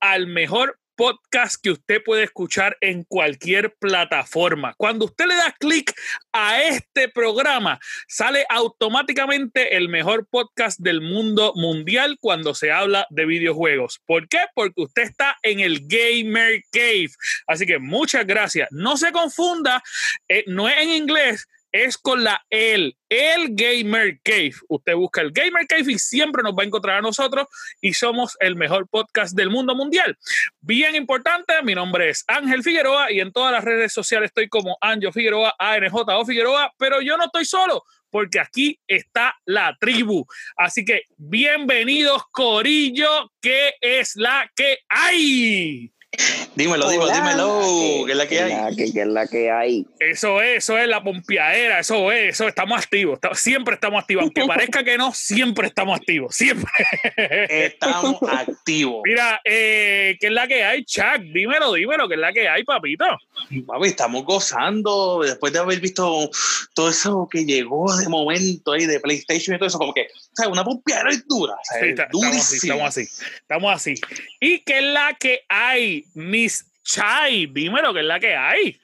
al mejor podcast que usted puede escuchar en cualquier plataforma. Cuando usted le da clic a este programa, sale automáticamente el mejor podcast del mundo mundial cuando se habla de videojuegos. ¿Por qué? Porque usted está en el Gamer Cave. Así que muchas gracias. No se confunda, eh, no es en inglés es con la el, el Gamer Cave. Usted busca el Gamer Cave y siempre nos va a encontrar a nosotros y somos el mejor podcast del mundo mundial. Bien importante, mi nombre es Ángel Figueroa y en todas las redes sociales estoy como Anjo Figueroa, ANJ o Figueroa, pero yo no estoy solo porque aquí está la tribu. Así que bienvenidos, Corillo, que es la que hay. Dímelo, dímelo, dímelo, ¿qué es la que hay? ¿Qué es la que hay? Eso es, eso es la pompeadera, eso es, eso estamos activos, siempre estamos activos, aunque parezca que no, siempre estamos activos, siempre. Estamos activos. Mira, eh, ¿qué es la que hay, Chuck? Dímelo, dímelo, ¿qué es la que hay, papito? Papi, estamos gozando después de haber visto todo eso que llegó de momento ahí de PlayStation y todo eso, como que, o sea, una pompeadera es dura, o sea, estamos así, estamos así, estamos así. ¿Y qué es la que hay? Miss Chai, dímelo que es la que hay.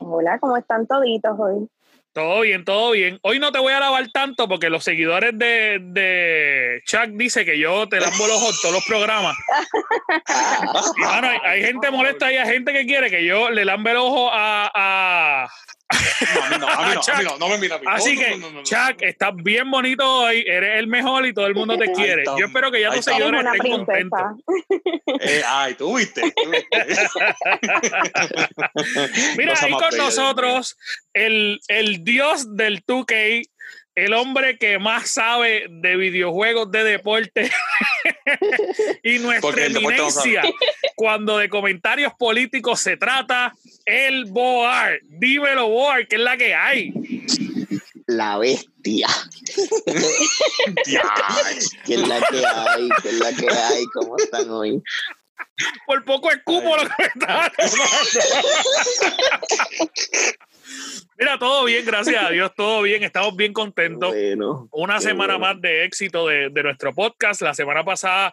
Hola, ¿cómo están toditos hoy? Todo bien, todo bien. Hoy no te voy a lavar tanto porque los seguidores de, de Chuck dice que yo te lavo los ojos todos los programas. hay, gente molesta y hay gente que quiere que yo le lambe el ojo a, no, no, a no, no, me mira a mí. Así que, Chuck, estás bien bonito hoy, eres el mejor y todo el mundo te quiere. Yo espero que ya tus seguidores estén contentos. Eh, ay, tú viste. Mira, ahí con nosotros el, el dios del 2K, el hombre que más sabe de videojuegos de deporte y nuestra eminencia cuando de comentarios políticos se trata, el Boar. Dímelo, Boar, ¿qué es la que hay? La bestia. ¿Qué es la que hay? ¿Qué es la que hay? ¿Cómo están hoy? Por poco escupo lo que me está Mira, todo bien, gracias a Dios, todo bien, estamos bien contentos. Una semana más de éxito de, nuestro podcast. La semana pasada,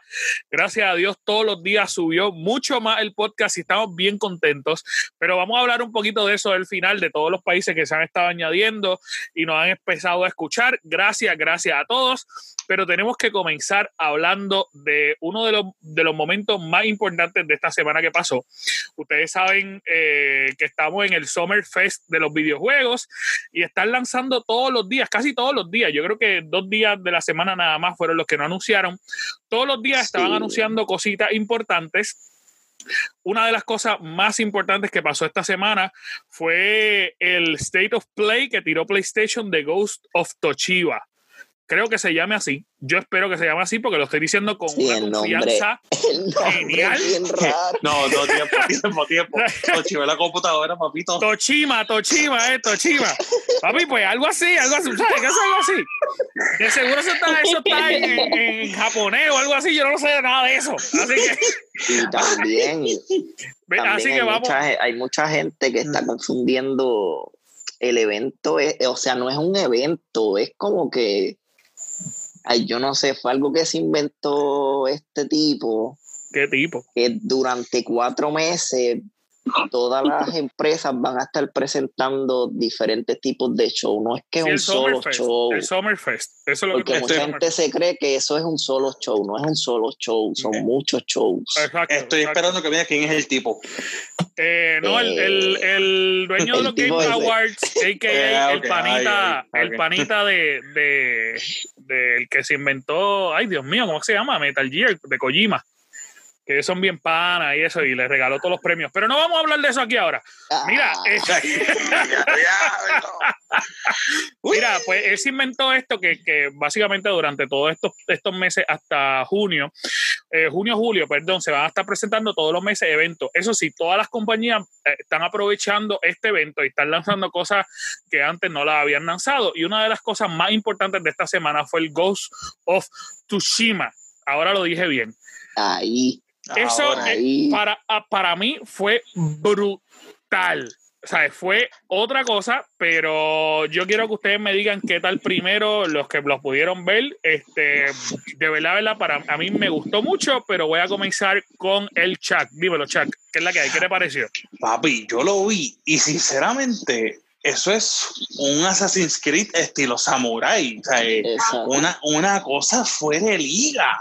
gracias a Dios, todos los días subió mucho más el podcast y estamos bien contentos. Pero vamos a hablar un poquito de eso del final, de todos los países que se han estado añadiendo y nos han empezado a escuchar. Gracias, gracias a todos. Pero tenemos que comenzar hablando de uno de los, de los momentos más importantes de esta semana que pasó. Ustedes saben eh, que estamos en el Summer Fest de los videojuegos y están lanzando todos los días, casi todos los días. Yo creo que dos días de la semana nada más fueron los que no anunciaron. Todos los días estaban anunciando cositas importantes. Una de las cosas más importantes que pasó esta semana fue el State of Play que tiró PlayStation de Ghost of Toshiba. Creo que se llame así. Yo espero que se llame así porque lo estoy diciendo con una confianza genial. No, no, tiempo, tiempo, tiempo. Tochima la computadora, papito. Tochima, Tochima, eh, Tochima. Papi, pues algo así, algo así. ¿Sabes qué es algo así? De seguro eso está, eso está en, japonés o algo así. Yo no sé nada de eso. Así que. Y también. así que hay, vamos. Mucha, hay mucha gente que está confundiendo el evento. o sea, no es un evento, es como que ay, yo no sé, fue algo que se inventó este tipo. ¿Qué tipo? Que durante cuatro meses todas las empresas van a estar presentando diferentes tipos de show. No es que es un solo show. El Summerfest. Eso es lo Porque que mucha gente se cree que eso es un solo show. No es un solo show, son muchos shows. Estoy esperando que vea quién es el tipo. Eh, no, el, el, eh, el, dueño de los Game Awards, a.k.a. el panita, el panita de, de, de, el que se inventó, ay Dios mío, ¿cómo se llama? Metal Gear, de Kojima que son bien panas y eso, y les regaló todos los premios. Pero no vamos a hablar de eso aquí ahora. Mira, ah. eh, mira, pues él se inventó esto que, que básicamente durante todos estos, estos meses hasta junio, eh, junio, julio, perdón, se van a estar presentando todos los meses eventos. Eso sí, todas las compañías eh, están aprovechando este evento y están lanzando cosas que antes no las habían lanzado. Y una de las cosas más importantes de esta semana fue el Ghost of Tsushima. Ahora lo dije bien. Ahí. Eso para, ah, para mí fue brutal. sea, fue otra cosa, pero yo quiero que ustedes me digan qué tal primero, los que los pudieron ver. Este, de verdad, verdad, para a mí me gustó mucho, pero voy a comenzar con el Chuck. Dímelo, Chuck, ¿qué es la que hay? ¿Qué te pareció? Papi, yo lo vi y sinceramente eso es un Assassin's Creed estilo samurai. O sea, eh, una, una cosa fue de liga.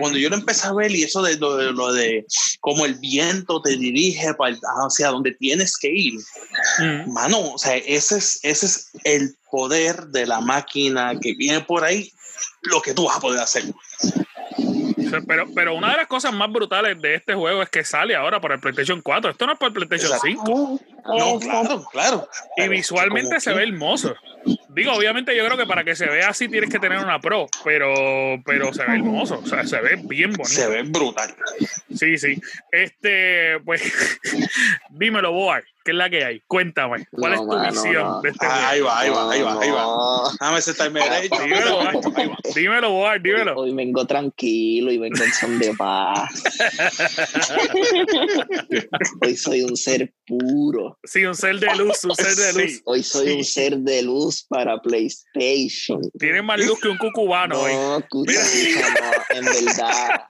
cuando yo lo empecé a ver y eso de lo, de, cómo el viento te dirige para hacia donde tienes que ir. Mm. Mano, o sea, ese es, ese es el poder de la máquina que viene por ahí, lo que tú vas a poder hacer. Pero, pero una de las cosas más brutales de este juego es que sale ahora para el PlayStation 4. Esto no es para el PlayStation 5. No, claro, claro. Y visualmente se ve hermoso. Digo, obviamente yo creo que para que se vea así tienes que tener una Pro, pero, pero se ve hermoso, o sea, se ve bien bonito. Se ve brutal. Sí, sí. Este, pues, dímelo, Boar, ¿qué es la que hay? Cuéntame, ¿cuál es tu visión de este ah, Ahí va, ahí va, ahí va, ahí va. Déjame sentarme derecho. Dímelo, dímelo, Boar, dímelo. Hoy vengo tranquilo y vengo en son de paz. Hoy soy un ser puro. Sí, un ser de luz, un ser de luz. Hoy soy un ser de luz para PlayStation. Tiene más luz que un cucubano. No, en verdad,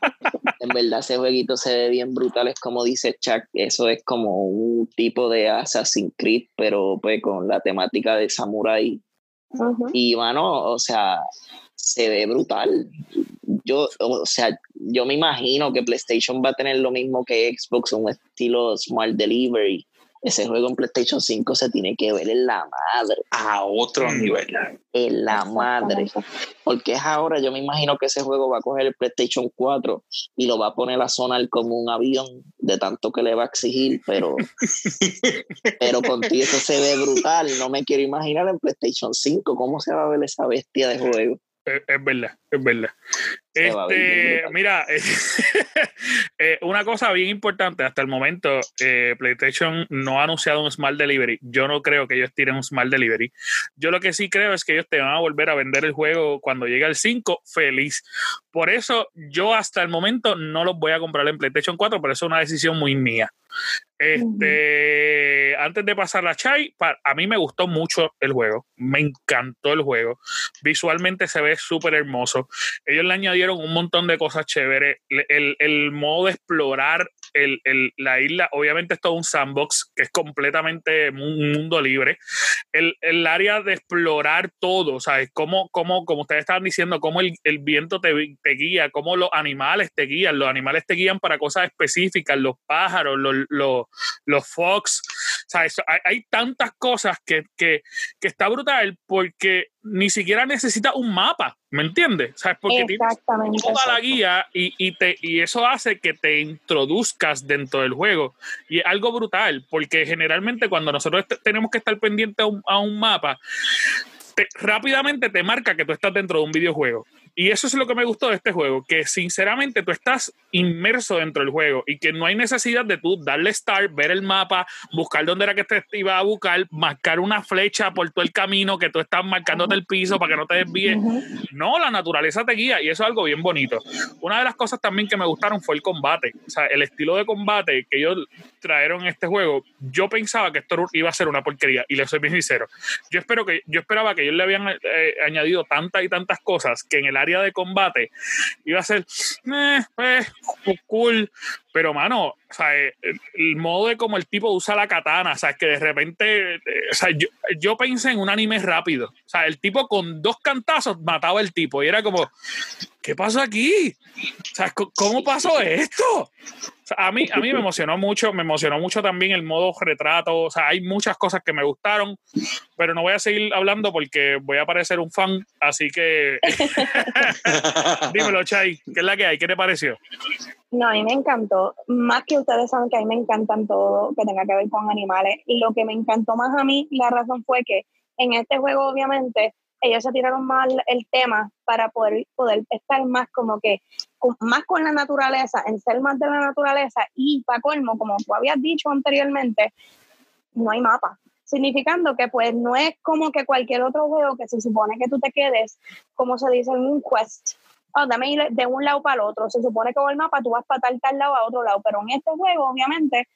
en verdad ese jueguito se ve bien brutal, es como dice Chuck, eso es como un tipo de Assassin's Creed, pero pues con la temática de samurai. Y bueno, o sea, se ve brutal. Yo, o sea, yo me imagino que PlayStation va a tener lo mismo que Xbox, un estilo Smart Delivery ese juego en PlayStation 5 se tiene que ver en la madre. A otro mm. nivel. En la madre. Porque es ahora, yo me imagino que ese juego va a coger el PlayStation 4 y lo va a poner a sonar como un avión de tanto que le va a exigir, pero, pero contigo eso se ve brutal. No me quiero imaginar en PlayStation 5 cómo se va a ver esa bestia de juego. Es, verdad, es verdad. Este, mira, eh, una cosa bien importante, hasta el momento eh, PlayStation no ha anunciado un Smart Delivery. Yo no creo que ellos tiren un Smart Delivery. Yo lo que sí creo es que ellos te van a volver a vender el juego cuando llegue al 5 feliz. Por eso yo hasta el momento no los voy a comprar en PlayStation 4, pero eso es una decisión muy mía. Este, antes de pasar la Chai, a mí me gustó mucho el juego, me encantó el juego. Visualmente se ve súper hermoso. Ellos le añadieron un montón de cosas chéveres. El, el modo de explorar el, la isla, obviamente es todo un sandbox que es completamente un mundo libre. El, el área de explorar todo, ¿sabes? Como, como, como ustedes estaban diciendo, cómo el, el viento te, te, guía, cómo los animales te guían. Los animales te guían para cosas específicas, los pájaros, los, los, los fox. ¿sabes? Hay, hay tantas cosas que, que, que está brutal porque ni siquiera necesita un mapa, ¿me entiendes? ¿Sabes? Porque tienes toda la guía y, y, te, y eso hace que te introduzcas dentro del juego. Y es algo brutal, porque generalmente cuando nosotros tenemos que estar pendientes a un, a un mapa, rápidamente te marca que tú estás dentro de un videojuego. Y eso es lo que me gustó de este juego, que sinceramente tú estás inmerso dentro del juego y que no hay necesidad de tú darle start, ver el mapa, buscar dónde era que te iba a buscar, marcar una flecha por todo el camino que tú estás marcándote el piso para que no te desvíes. No, la naturaleza te guía y eso es algo bien bonito. Una de las cosas también que me gustaron fue el combate, o sea, el estilo de combate que ellos trajeron este juego. Yo pensaba que esto iba a ser una porquería y le soy bien sincero. Yo espero que yo esperaba que ellos le habían eh, añadido tantas y tantas cosas que en el área de combate iba a ser eh, pues, cool, pero mano, el, modo de cómo el tipo usa la katana, o sea, que de repente, eh, o sea, yo, yo, pensé en un anime rápido, o sea, el tipo con dos cantazos mataba al tipo y era como, ¿qué pasó aquí? O sea, ¿cómo pasó esto? a, mí, a mí me emocionó mucho, me emocionó mucho también el modo retrato, o sea, hay muchas cosas que me gustaron, pero no voy a seguir hablando porque voy a parecer un fan, así que dímelo, Chay, ¿qué es la que hay? ¿Qué te pareció? No, a mí me encantó. Más que ustedes saben que a mí me encantan todo que tenga que ver con animales. Y lo que me encantó más a mí, la razón fue que en este juego, obviamente, ellos se tiraron más el tema para poder, poder estar más como que, más con la naturaleza, en ser más de la naturaleza. Y para colmo, como tú habías dicho anteriormente, no hay mapa significando que pues no es como que cualquier otro juego que se supone que tú te quedes, como se dice en un quest, oh, dame ir de un lado para el otro. Se supone que con el mapa tú vas para tal, tal lado a otro lado, pero en este juego, obviamente,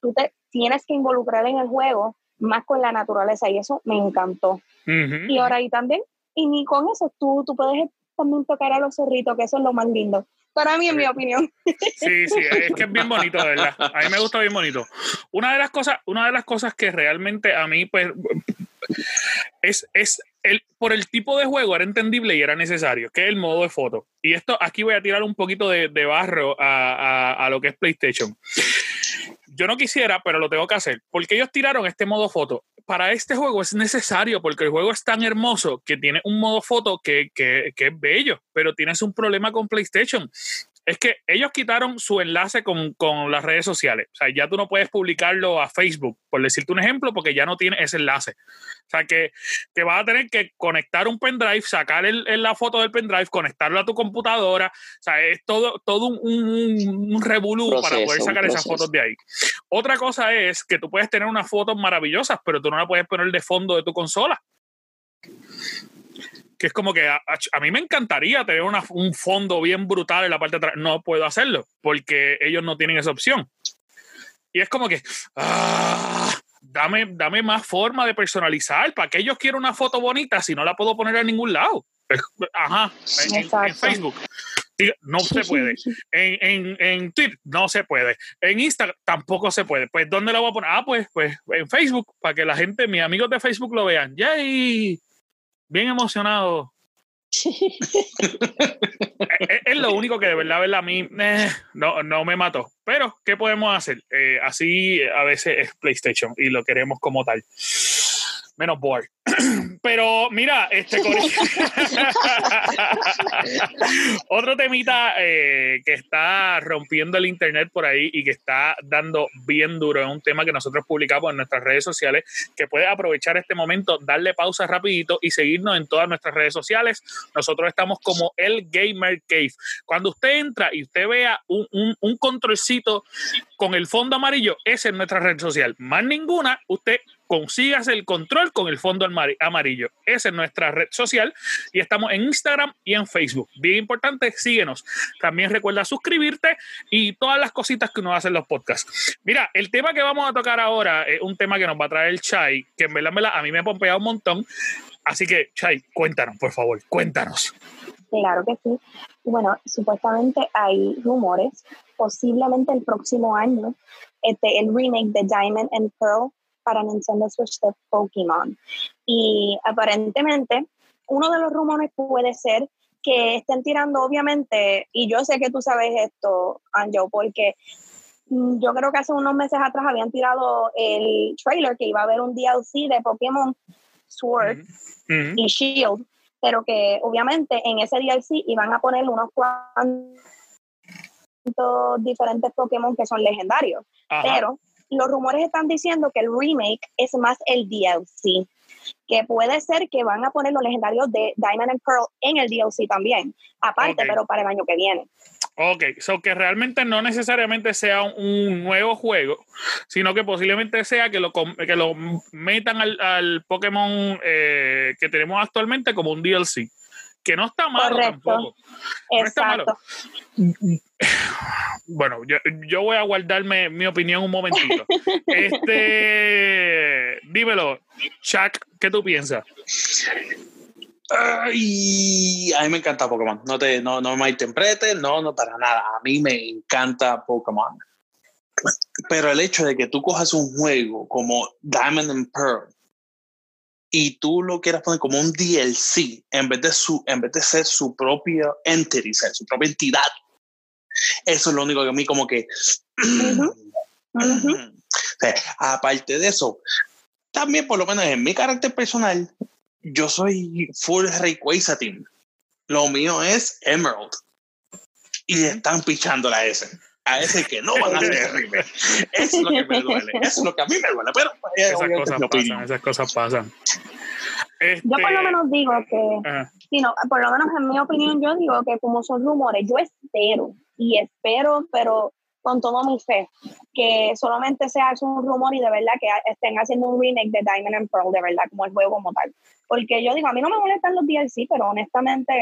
tú te tienes que involucrar en el juego más con la naturaleza y eso me encantó. Y ahora y también, y ni con eso, tú, tú puedes también tocar a los zorritos, que eso es lo más lindo. Para mí, en mi opinión. Sí, sí, es que es bien bonito, de verdad. A mí me gusta bien bonito. Una de las cosas, una de las cosas que realmente a mí, pues, es, es el, por el tipo de juego era entendible y era necesario, que es el modo de foto. Y esto, aquí voy a tirar un poquito de, barro a, a, lo que es PlayStation. Yo no quisiera, pero lo tengo que hacer. Porque ellos tiraron este modo foto. Para este juego es necesario porque el juego es tan hermoso que tiene un modo foto que, que, que es bello, pero tienes un problema con PlayStation es que ellos quitaron su enlace con, las redes sociales. O sea, ya tú no puedes publicarlo a Facebook, por decirte un ejemplo, porque ya no tiene ese enlace. O sea, que, que vas a tener que conectar un pendrive, sacar el, la foto del pendrive, conectarlo a tu computadora. O sea, es todo, todo un, un, revolú para poder sacar esas fotos de ahí. Otra cosa es que tú puedes tener unas fotos maravillosas, pero tú no las puedes poner de fondo de tu consola que es como que a, mí me encantaría tener un fondo bien brutal en la parte de atrás. No puedo hacerlo porque ellos no tienen esa opción. Y es como que, ah, dame, dame más forma de personalizar. ¿Para qué ellos quiero una foto bonita si no la puedo poner en ningún lado? Ajá, en, Facebook. No se puede. En, en, Twitter no se puede. En Instagram tampoco se puede. Pues, ¿dónde la voy a poner? Ah, pues, pues en Facebook, para que la gente, mis amigos de Facebook lo vean. ¡Yay! Bien emocionado. es, lo único que de verdad, verdad a mí eh, no, no me mató. Pero, ¿qué podemos hacer? Eh, así a veces es PlayStation y lo queremos como tal menos bored. Pero mira, este otro temita eh, que está rompiendo el internet por ahí y que está dando bien duro, es un tema que nosotros publicamos en nuestras redes sociales, que puede aprovechar este momento, darle pausa rapidito y seguirnos en todas nuestras redes sociales. Nosotros estamos como el Gamer Cave. Cuando usted entra y usted vea un, un, un controlcito con el fondo amarillo, esa es nuestra red social. Más ninguna, usted consigas el control con el fondo amarillo. Esa es nuestra red social y estamos en Instagram y en Facebook. Bien importante, síguenos. También recuerda suscribirte y todas las cositas que uno hace en los podcasts. Mira, el tema que vamos a tocar ahora es un tema que nos va a traer el Chai, que en verdad, a mí me ha pompeado un montón. Así que, Chai, cuéntanos, por favor, cuéntanos. Claro que sí. Bueno, supuestamente hay rumores, posiblemente el próximo año, este, el remake de Diamond and Pearl para Nintendo Switch de Pokémon. Y aparentemente, uno de los rumores puede ser que estén tirando, obviamente, y yo sé que tú sabes esto, Anjo, porque mm, yo creo que hace unos meses atrás habían tirado el trailer que iba a haber un DLC de Pokémon Sword y Shield, pero que obviamente en ese DLC iban a poner unos cuantos diferentes Pokémon que son legendarios. Pero los rumores están diciendo que el remake es más el DLC, que puede ser que van a poner los legendarios de Diamond and Pearl en el DLC también, aparte, pero para el año que viene. Ok, so que realmente no necesariamente sea un, nuevo juego, sino que posiblemente sea que lo, que lo metan al, Pokémon eh, que tenemos actualmente como un DLC que no está malo tampoco. No está malo. Bueno, yo, voy a guardarme mi opinión un momentito. este, dímelo, Chuck, ¿qué tú piensas? Ay, a mí me encanta Pokémon. No te, no, no me interpretes, no, no para nada. A mí me encanta Pokémon. Pero el hecho de que tú cojas un juego como Diamond and Pearl y tú lo quieras poner como un DLC en vez de, su, en vez de ser su propia entity, ser su propia entidad. Eso es lo único que a mí como que... aparte de eso, también por lo menos en mi carácter personal, yo soy full Rayquaza team. Lo mío es Emerald. Y están pichando la S a ese que no van a hacer Eso es lo que me duele. Eso es lo que a mí me duele. Pero pues, esas cosas pasan, esas cosas pasan. Yo por lo este, menos digo que, por lo menos en mi opinión, yo digo que como son rumores, yo espero y espero, pero con todo mi fe, que solamente sea un rumor y de verdad que estén haciendo un remake de Diamond and Pearl, de verdad, como el juego como tal. Porque yo digo, a mí no me molestan los DLC, pero honestamente,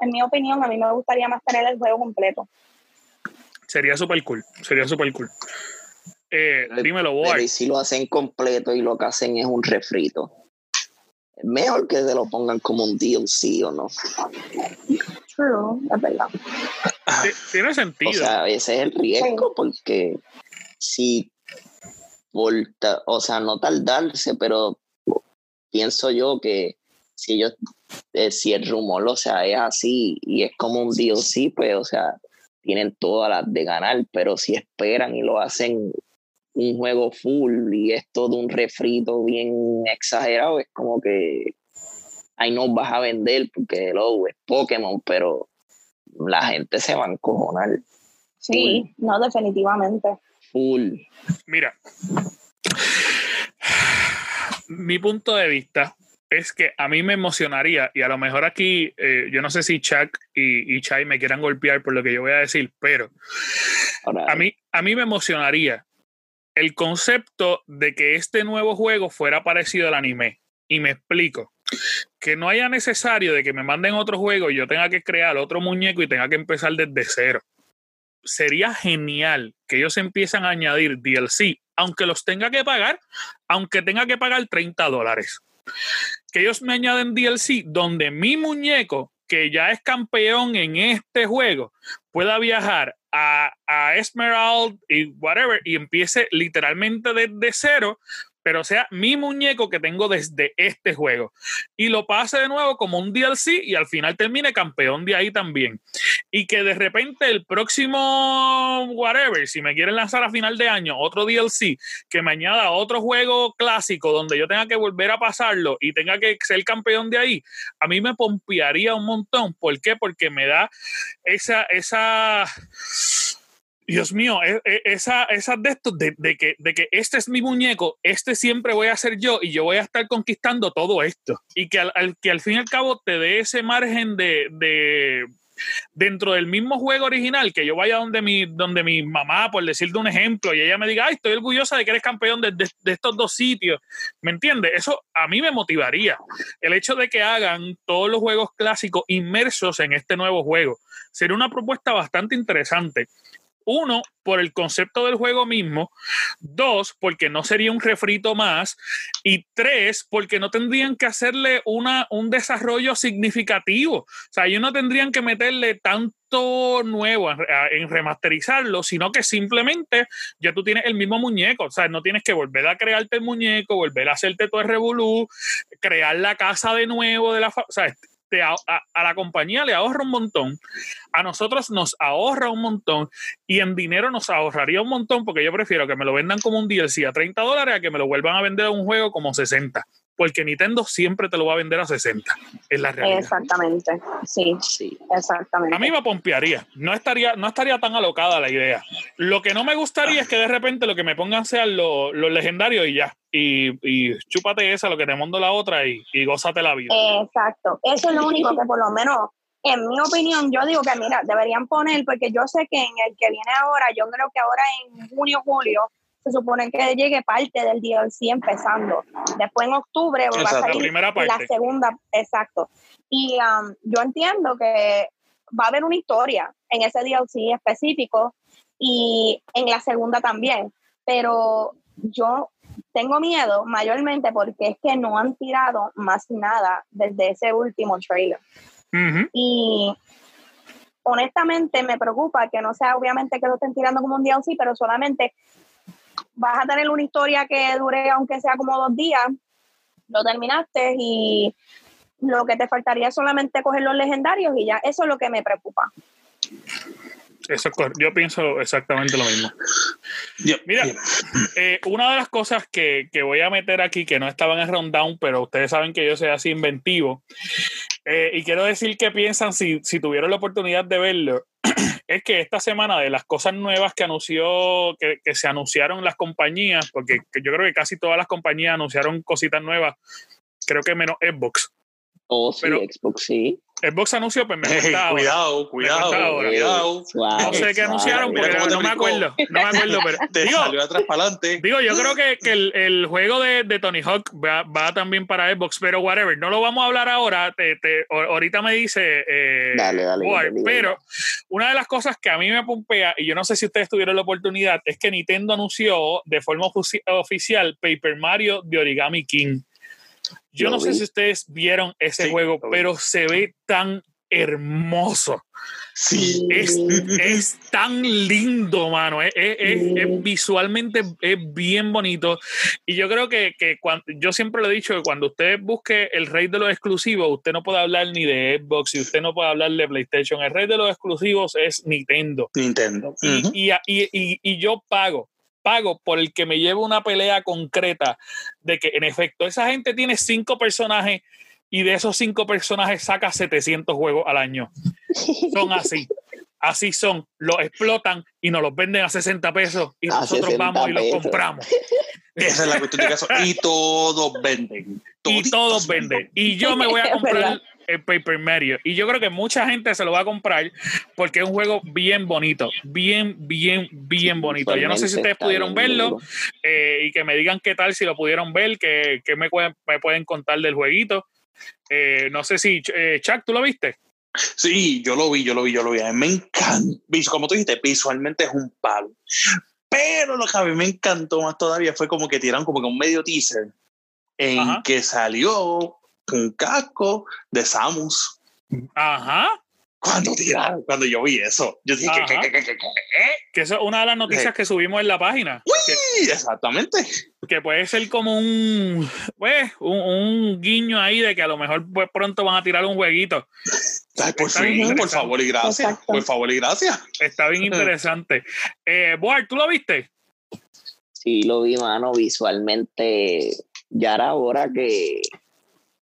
en mi opinión, a mí me gustaría más tener el juego completo. Sería súper cool, sería súper cool. eh, dímelo, voy. Y si lo hacen completo y lo que hacen es un refrito. Mejor que se lo pongan como un DLC o no. True, es verdad. Tiene sentido. O sea, ese es el riesgo porque si o sea, no tardarse, pero pienso yo que si ellos, eh, si el rumor, o sea, es así y es como un DLC, pues, o sea, tienen todas las de ganar, pero si esperan y lo hacen un juego full y es todo un refrito bien exagerado, es como que ahí no vas a vender porque lo es Pokémon, pero la gente se va a encojonar. Sí, no, definitivamente. Full. Mira, mi punto de vista es que a mí me emocionaría, y a lo mejor aquí, eh, yo no sé si Chuck y, y, Chai me quieran golpear por lo que yo voy a decir, pero a mí, a mí me emocionaría el concepto de que este nuevo juego fuera parecido al anime. Y me explico. Que no haya necesario de que me manden otro juego y yo tenga que crear otro muñeco y tenga que empezar desde cero. Sería genial que ellos empiezan a añadir DLC, aunque los tenga que pagar, aunque tenga que pagar 30 dólares. Que ellos me añaden DLC donde mi muñeco, que ya es campeón en este juego, pueda viajar a, a Esmeralda y whatever y empiece literalmente desde cero pero sea mi muñeco que tengo desde este juego. Y lo pase de nuevo como un DLC y al final termine campeón de ahí también. Y que de repente el próximo, whatever, si me quieren lanzar a final de año otro DLC, que me añada otro juego clásico donde yo tenga que volver a pasarlo y tenga que ser campeón de ahí, a mí me pompearía un montón. ¿Por qué? Porque me da esa, esa Dios mío, e, e, esa, esa de estos, de, que, de que este es mi muñeco, este siempre voy a ser yo y yo voy a estar conquistando todo esto. Y que al, que al fin y al cabo te dé ese margen de, de dentro del mismo juego original, que yo vaya donde mi, donde mi mamá, por decirte un ejemplo, y ella me diga, ay, estoy orgullosa de que eres campeón de, de, estos dos sitios. ¿Me entiendes? Eso a mí me motivaría. El hecho de que hagan todos los juegos clásicos inmersos en este nuevo juego. Sería una propuesta bastante interesante. Uno, por el concepto del juego mismo. Dos, porque no sería un refrito más. Y tres, porque no tendrían que hacerle una, un desarrollo significativo. O sea, ellos no tendrían que meterle tanto nuevo en, remasterizarlo, sino que simplemente ya tú tienes el mismo muñeco. O sea, no tienes que volver a crearte el muñeco, volver a hacerte el revolú, crear la casa de nuevo de la... O sea, a, la compañía le ahorra un montón, a nosotros nos ahorra un montón y en dinero nos ahorraría un montón porque yo prefiero que me lo vendan como un DLC a 30 dólares a que me lo vuelvan a vender a un juego como 60 porque Nintendo siempre te lo va a vender a 60. Es la realidad. Exactamente. Sí, sí, exactamente. A mí me pompearía. No estaría, no estaría tan alocada la idea. Lo que no me gustaría es que de repente lo que me pongan sean los legendarios y ya. Y, y, chúpate esa, lo que te mando la otra y, y gózate la vida. Exacto. Eso es lo único que por lo menos en mi opinión, yo digo que mira, deberían poner, porque yo sé que en el que viene ahora, yo creo que ahora en junio, julio, se supone que llegue parte del DLC empezando. Después en octubre va a salir la, segunda, exacto. Y um, yo entiendo que va a haber una historia en ese DLC específico y en la segunda también, pero yo tengo miedo mayormente porque es que no han tirado más nada desde ese último trailer. Y honestamente me preocupa que no sea obviamente que lo estén tirando como un DLC, pero solamente vas a tener una historia que dure aunque sea como dos días, lo terminaste y lo que te faltaría es solamente coger los legendarios y ya, eso es lo que me preocupa. Eso yo pienso exactamente lo mismo. Mira, eh, una de las cosas que, voy a meter aquí, que no estaba en el rundown, pero ustedes saben que yo soy así inventivo, eh, y quiero decir qué piensan si, si tuvieron la oportunidad de verlo, es que esta semana de las cosas nuevas que anunció, que, se anunciaron las compañías, porque yo creo que casi todas las compañías anunciaron cositas nuevas, creo que menos Xbox. Oh, sí, Xbox sí. Xbox anunció, pues me cuesta Cuidado, cuidado, cuidado. no sé qué anunciaron porque no, me acuerdo. No me acuerdo, pero. Te digo, salió atrás para adelante. Digo, yo creo que, que el, el, juego de, de Tony Hawk va, va, también para Xbox, pero whatever. No lo vamos a hablar ahora. Te, te, ahorita me dice. Eh, dale, dale, Pero una de las cosas que a mí me pompea, y yo no sé si ustedes tuvieron la oportunidad, es que Nintendo anunció de forma oficial Paper Mario de Origami King. Yo no sé si ustedes vieron ese juego, pero se ve tan hermoso. Sí. Es, tan lindo, mano. Es, visualmente es bien bonito. Y yo creo que, cuando, yo siempre lo he dicho que cuando usted busque el rey de los exclusivos, usted no puede hablar ni de Xbox y usted no puede hablar de PlayStation. El rey de los exclusivos es Nintendo. Nintendo. y, y yo pago pago por el que me lleve una pelea concreta de que en efecto esa gente tiene cinco personajes y de esos cinco personajes saca 700 juegos al año. Son así. Así son. Los explotan y nos los venden a 60 pesos y nosotros vamos y los compramos. Esa es la cuestión de caso. Y todos venden. y todos venden. Y yo me voy a comprar el Paper Mario. Y yo creo que mucha gente se lo va a comprar porque es un juego bien bonito, bien, bien, bien bonito. Yo no sé si ustedes pudieron verlo eh, y que me digan qué tal si lo pudieron ver, que, me, pueden, me pueden contar del jueguito. Eh, no sé si, eh, Chuck, ¿tú lo viste? Sí, yo lo vi, yo lo vi, yo lo vi. A mí me encanta. Como tú dijiste, visualmente es un palo. Pero lo que a mí me encantó más todavía fue como que tiraron como que un medio teaser en que salió un casco de Samus. Ajá. Cuando tiraron, cuando yo vi eso, yo dije, ¿qué, qué, qué, qué, Que eso es una de las noticias que subimos en la página. Uy, exactamente. Que puede ser como un, pues, un, guiño ahí de que a lo mejor pues, pronto van a tirar un jueguito. Ay, por, fin, por favor y gracias. Por favor y gracias. Está bien interesante. Eh, Boar, ¿tú lo viste? Sí, lo vi, mano, visualmente. Ya era hora que,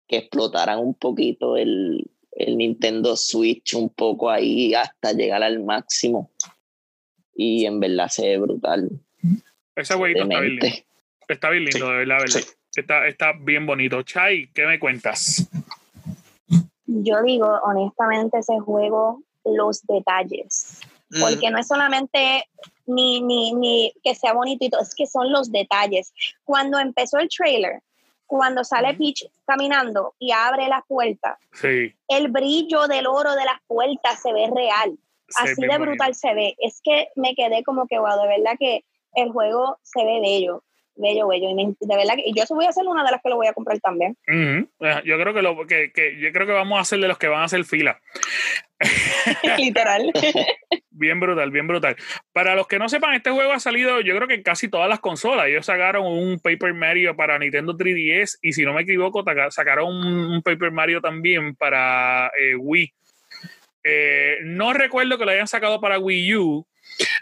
que explotaran un poquito el, el Nintendo Switch un poco ahí hasta llegar al máximo. Y en verdad se ve brutal. Ese jueguito está bien lindo. Está bien lindo, de verdad. Está, está bien bonito. Chai, ¿qué me cuentas? Yo digo, honestamente, ese juego, los detalles. Mm. Porque no es solamente ni, ni, ni que sea bonito, es que son los detalles. Cuando empezó el trailer, cuando sale Peach caminando y abre la puerta, el brillo del oro de las puertas se ve real. Así de brutal se ve. Es que me quedé como que, wow, de verdad que el juego se ve bello bello, bello. Y de verdad que yo voy a ser una de las que lo voy a comprar también. Yo creo que, lo, que, que, yo creo que vamos a ser de los que van a hacer fila. Literal. bien brutal, bien brutal. Para los que no sepan, este juego ha salido, yo creo que en casi todas las consolas. Ellos sacaron un Paper Mario para Nintendo 3DS y si no me equivoco, sacaron un, Paper Mario también para eh, Wii. Eh, no recuerdo que lo hayan sacado para Wii U,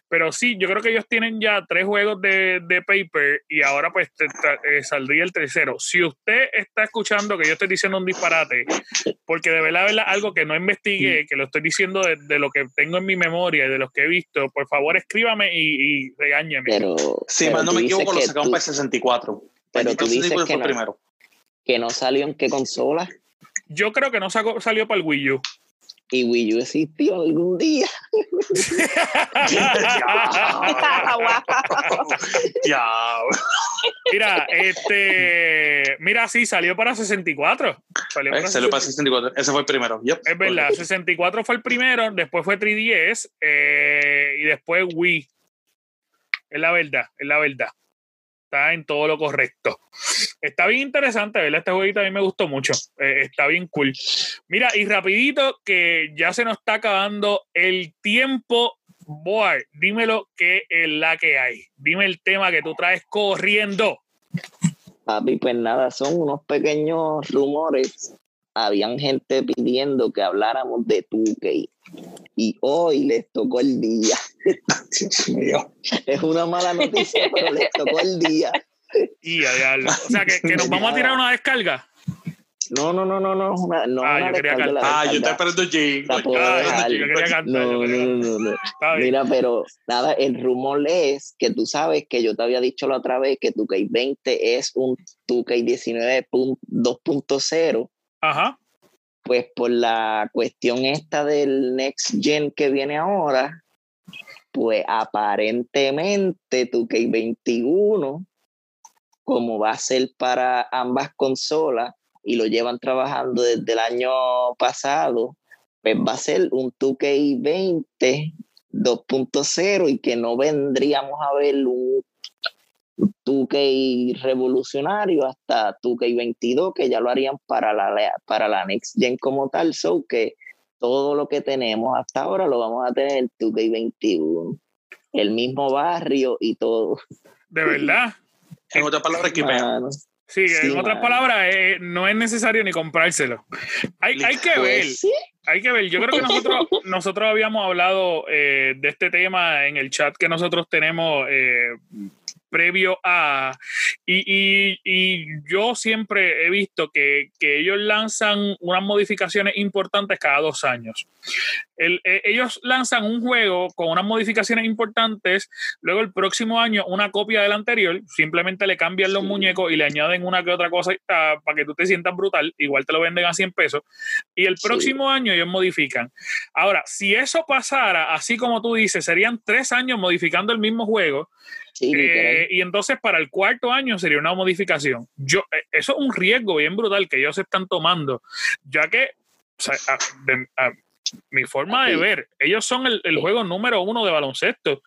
pero sí, yo creo que ellos tienen ya tres juegos de, de paper y ahora pues eh, saldría el tercero. Si usted está escuchando que yo estoy diciendo un disparate, porque de verdad, verdad algo que no investigué, que lo estoy diciendo de, lo que tengo en mi memoria y de los que he visto, por favor escríbame y, y regáñeme. Pero, sí, no me equivoco, lo sacaron para el 64. Pero tú dices que no, primero. que no salió en qué consola. Yo creo que no salió para el Wii U y Wii U existió algún día. Mira, este, mira, sí, salió para 64. Salió para, 64. Ese fue el primero. Es verdad, 64 fue el primero, después fue 3DS eh, y después Wii. Es la verdad, es la verdad está en todo lo correcto. Está bien interesante, ¿verdad? Este jueguito a mí me gustó mucho. Eh, está bien cool. Mira, y rapidito, que ya se nos está acabando el tiempo. Boy, dímelo qué es la que hay. Dime el tema que tú traes corriendo. Papi, pues nada, son unos pequeños rumores. Habían gente pidiendo que habláramos de 2K y hoy les tocó el día. Es una mala noticia, pero les tocó el día. Y O sea, que, nos vamos a tirar una descarga. No, no, no, no, no. no ah, yo quería cantar. Ah, yo estoy esperando jingle. Ah, yo quería cantar. No, no, no, no. Mira, pero nada, el rumor es que tú sabes que yo te había dicho la otra vez que tu 20 es un 2K19 2.0. Ajá pues por la cuestión esta del Next Gen que viene ahora, pues aparentemente 2K21, como va a ser para ambas consolas y lo llevan trabajando desde el año pasado, pues va a ser un 2K20 2.0 y que no vendríamos a ver un 2K revolucionario hasta 2K22, que ya lo harían para la, para la Next Gen como tal, so que todo lo que tenemos hasta ahora lo vamos a tener en 2K21. El mismo barrio y todo. ¿De verdad? En otras palabras, que Sí, en otras palabras, eh, no es necesario ni comprárselo. Hay, hay que ver. Hay que ver. Yo creo que nosotros, nosotros habíamos hablado eh, de este tema en el chat que nosotros tenemos eh, previo a... Y, yo siempre he visto que, ellos lanzan unas modificaciones importantes cada dos años. E, ellos lanzan un juego con unas modificaciones importantes, luego el próximo año una copia del anterior, simplemente le cambian los muñecos y le añaden una que otra cosa para que tú te sientas brutal, igual te lo venden a 100 pesos, y el próximo año ellos modifican. Ahora, si eso pasara, así como tú dices, serían tres años modificando el mismo juego, eh, y entonces para el cuarto año sería una modificación. Yo, eh, eso es un riesgo bien brutal que ellos se están tomando, ya que mi forma de ver, ellos son el, juego número uno de baloncesto,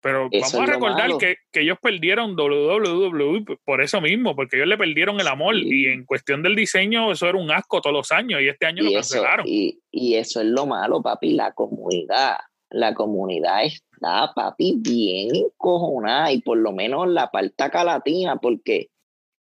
pero vamos a recordar que, ellos perdieron WWE por eso mismo, porque ellos le perdieron el amor y en cuestión del diseño eso era un asco todos los años y este año lo cancelaron. y, y eso es lo malo, papi, la comunidad la comunidad está, papi, bien encojonada y por lo menos la parte acá latina, porque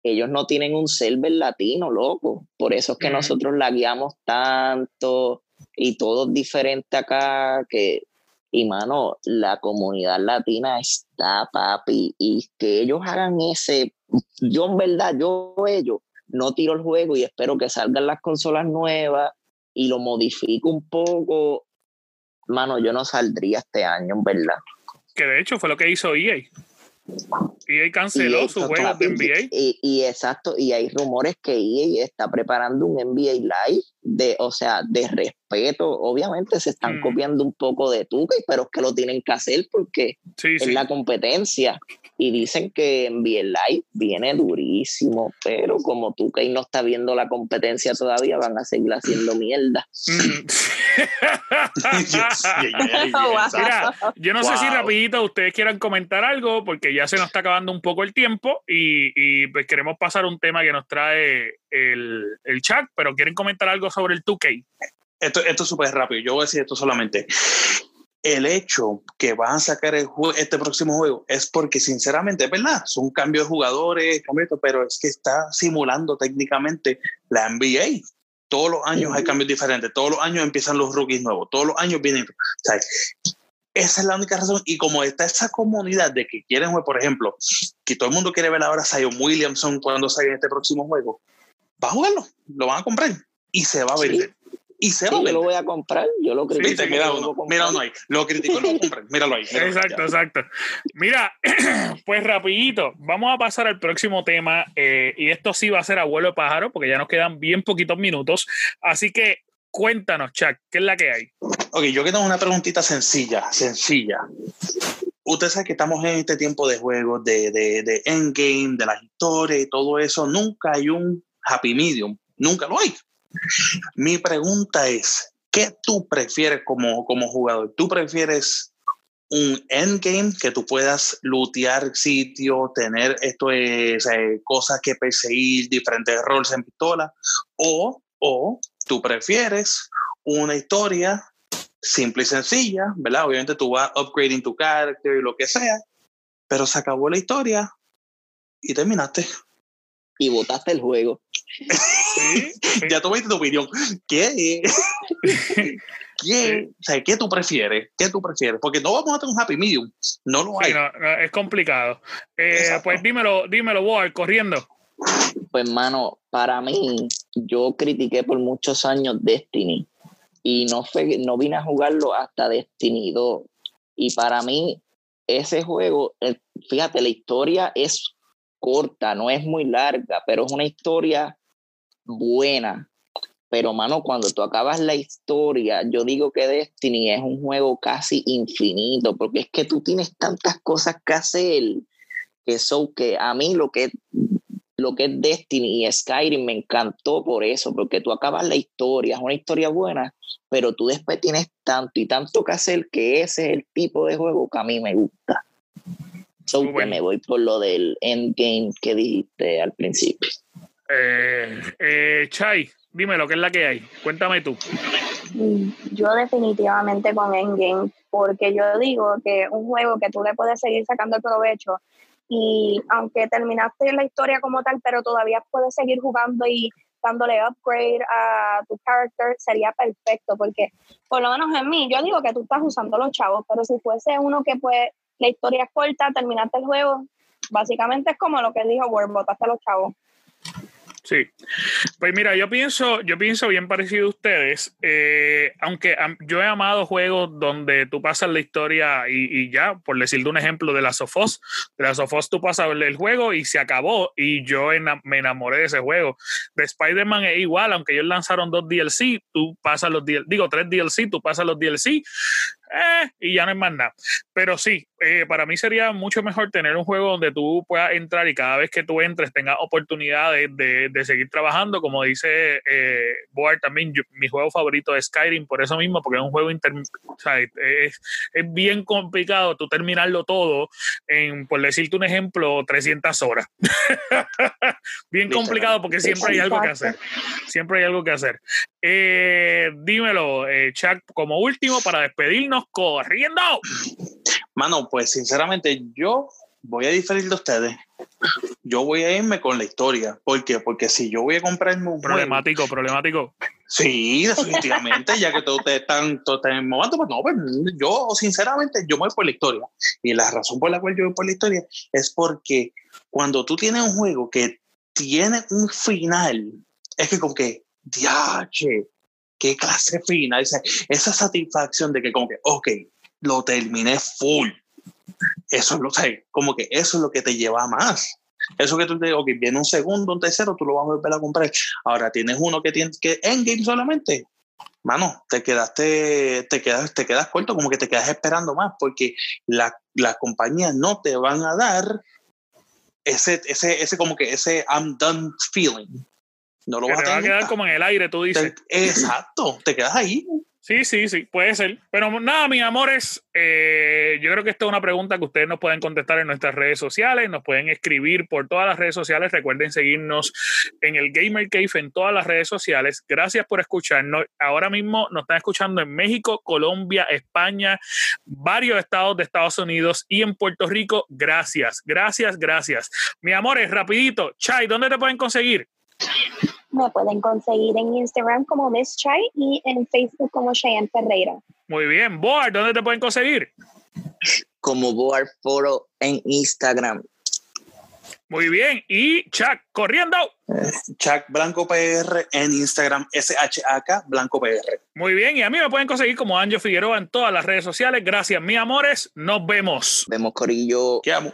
ellos no tienen un server latino, loco. Por eso es que nosotros la guiamos tanto y todo diferente acá que, y mano, la comunidad latina está, papi, y que ellos hagan ese, yo en verdad, yo ellos, no tiro el juego y espero que salgan las consolas nuevas y lo modifico un poco mano, yo no saldría este año, en verdad. Que de hecho fue lo que hizo EA. EA canceló su juego de NBA. Y, exacto, y hay rumores que EA está preparando un NBA Live de, o sea, de respeto. Obviamente se están mm. copiando un poco de Tuca, pero es que lo tienen que hacer porque es la competencia y dicen que en Live viene durísimo, pero como tú que no está viendo la competencia todavía, van a seguir haciendo mierda. Mira, yo no sé si rapidito ustedes quieran comentar algo, porque ya se nos está acabando un poco el tiempo y, pues queremos pasar un tema que nos trae el, el chat, pero quieren comentar algo sobre el 2K. Esto, esto es súper rápido, yo voy a decir esto solamente el hecho que van a sacar este próximo juego es porque, sinceramente, es verdad, son cambios de jugadores, pero es que está simulando técnicamente la NBA. Todos los años hay cambios diferentes, todos los años empiezan los rookies nuevos, todos los años vienen. esa es la única razón. Y como está esa comunidad de que quieren jugar, por ejemplo, que todo el mundo quiere ver ahora a Zion Williamson cuando salga este próximo juego, va a jugarlo, lo van a comprar y se va a vender. Y se Yo lo voy a comprar, yo lo critico. mira uno, mira uno ahí. Lo critico, lo comprar. Míralo ahí. exacto, exacto. Mira, pues rapidito, vamos a pasar al próximo tema. Eh, y esto sí va a ser abuelo de pájaro, porque ya nos quedan bien poquitos minutos. Así que cuéntanos, Chuck, ¿qué es la que hay? Ok, yo que tengo una preguntita sencilla, sencilla. Usted sabe que estamos en este tiempo de juegos, de, de, de endgame, de la historia y todo eso. Nunca hay un happy medium. Nunca lo hay. Mi pregunta es, ¿qué tú prefieres como, como jugador? ¿Tú prefieres un endgame que tú puedas lootear sitios, tener esto es, eh, cosas que perseguir, diferentes roles en pistola, o, o tú prefieres una historia simple y sencilla, ¿verdad? Obviamente tú vas upgrading tu carácter y lo que sea, pero se acabó la historia y terminaste. Y votaste el juego. ya tomaste tu opinión. ¿Qué? ¿Qué? O sea, ¿qué tú prefieres? ¿Qué tú prefieres? Porque no vamos a tener un happy medium. No lo hay. es complicado. Eh, pues dímelo, dímelo, Boar, corriendo. Pues, mano, para mí, yo critiqué por muchos años Destiny. Y no, fue, no vine a jugarlo hasta Destiny 2. Y para mí, ese juego, fíjate, la historia es corta, no es muy larga, pero es una historia buena. pero mano, cuando tú acabas la historia, yo digo que Destiny es un juego casi infinito, porque es que tú tienes tantas cosas que hacer que eso que a mí lo que lo que es Destiny y Skyrim me encantó por eso, porque tú acabas la historia, es una historia buena, pero tú después tienes tanto y tanto que hacer que ese es el tipo de juego que a mí me gusta. So que me voy por lo del endgame que dijiste al principio. Eh, eh, Chai, dime lo que es la que hay. Cuéntame tú. Yo definitivamente con Endgame, porque yo digo que un juego que tú le puedes seguir sacando el provecho y aunque terminaste la historia como tal, pero todavía puedes seguir jugando y dándole upgrade a tu character, sería perfecto, porque por lo menos en mí, yo digo que tú estás usando los chavos, pero si fuese uno que pues la historia es corta, terminaste el juego, básicamente es como lo que dijo Word, botaste los chavos. Sí. Pues mira, yo pienso, yo pienso bien parecido a ustedes, eh, aunque yo he amado juegos donde tú pasas la historia y, ya, por decirte un ejemplo de la Sofos, de la Sofos tú pasas el juego y se acabó y yo me enamoré de ese juego. De Spider-Man es igual, aunque ellos lanzaron dos DLC, tú pasas los DLC, digo tres DLC, tú pasas los DLC, eh, y ya no es más nada. Pero sí, eh, para mí sería mucho mejor tener un juego donde tú puedas entrar y cada vez que tú entres tengas oportunidades de, de, seguir trabajando. Como dice eh, Board también, mi juego favorito es Skyrim, por eso mismo, porque es un juego inter o sea, es, es, bien complicado tú terminarlo todo en, por decirte un ejemplo, 300 horas. bien complicado porque siempre hay algo que hacer. Siempre hay algo que hacer. Eh, dímelo, Chuck, como último, para despedirnos corriendo. Mano, pues sinceramente yo voy a diferir de ustedes. Yo voy a irme con la historia. ¿Por qué? Porque si yo voy a comprarme un Problemático, problemático. Sí, definitivamente, ya que todos ustedes están, todos están momento, pues no, pues yo sinceramente yo voy por la historia. Y la razón por la cual yo voy por la historia es porque cuando tú tienes un juego que tiene un final, es que como que, diache, qué clase fina, esa, esa satisfacción de que como que, ok, lo terminé full. Eso es lo sé, como que eso es lo que te lleva más. Eso que tú te ok, viene un segundo, un tercero, tú lo vas a volver a comprar. Ahora tienes uno que tiene que endgame solamente. Mano, te quedaste, te quedas, te quedas corto, como que te quedas esperando más, porque las compañías no te van a dar ese, ese, ese como que ese I'm done feeling. No lo vas a, te va a quedar como en el aire, tú dices. exacto, te quedas ahí. Sí, sí, sí, puede ser. Pero nada, mis amores, eh, yo creo que esta es una pregunta que ustedes nos pueden contestar en nuestras redes sociales, nos pueden escribir por todas las redes sociales. Recuerden seguirnos en el Gamer Cave en todas las redes sociales. Gracias por escucharnos. Ahora mismo nos están escuchando en México, Colombia, España, varios estados de Estados Unidos y en Puerto Rico. Gracias, gracias, gracias. Mis amores, rapidito. Chai, ¿dónde te pueden conseguir? Me pueden conseguir en Instagram como Miss Chai y en Facebook como Cheyenne Ferreira. Muy bien. Board, ¿dónde te pueden conseguir? Como Board Foro en Instagram. Muy bien. Y Chuck, corriendo. Chuck Blanco PR en Instagram, SHAK Blanco PR. Muy bien. Y a mí me pueden conseguir como Anjo Figueroa en todas las redes sociales. Gracias, mis amores. Nos vemos. Vemos, Corillo. Te amo.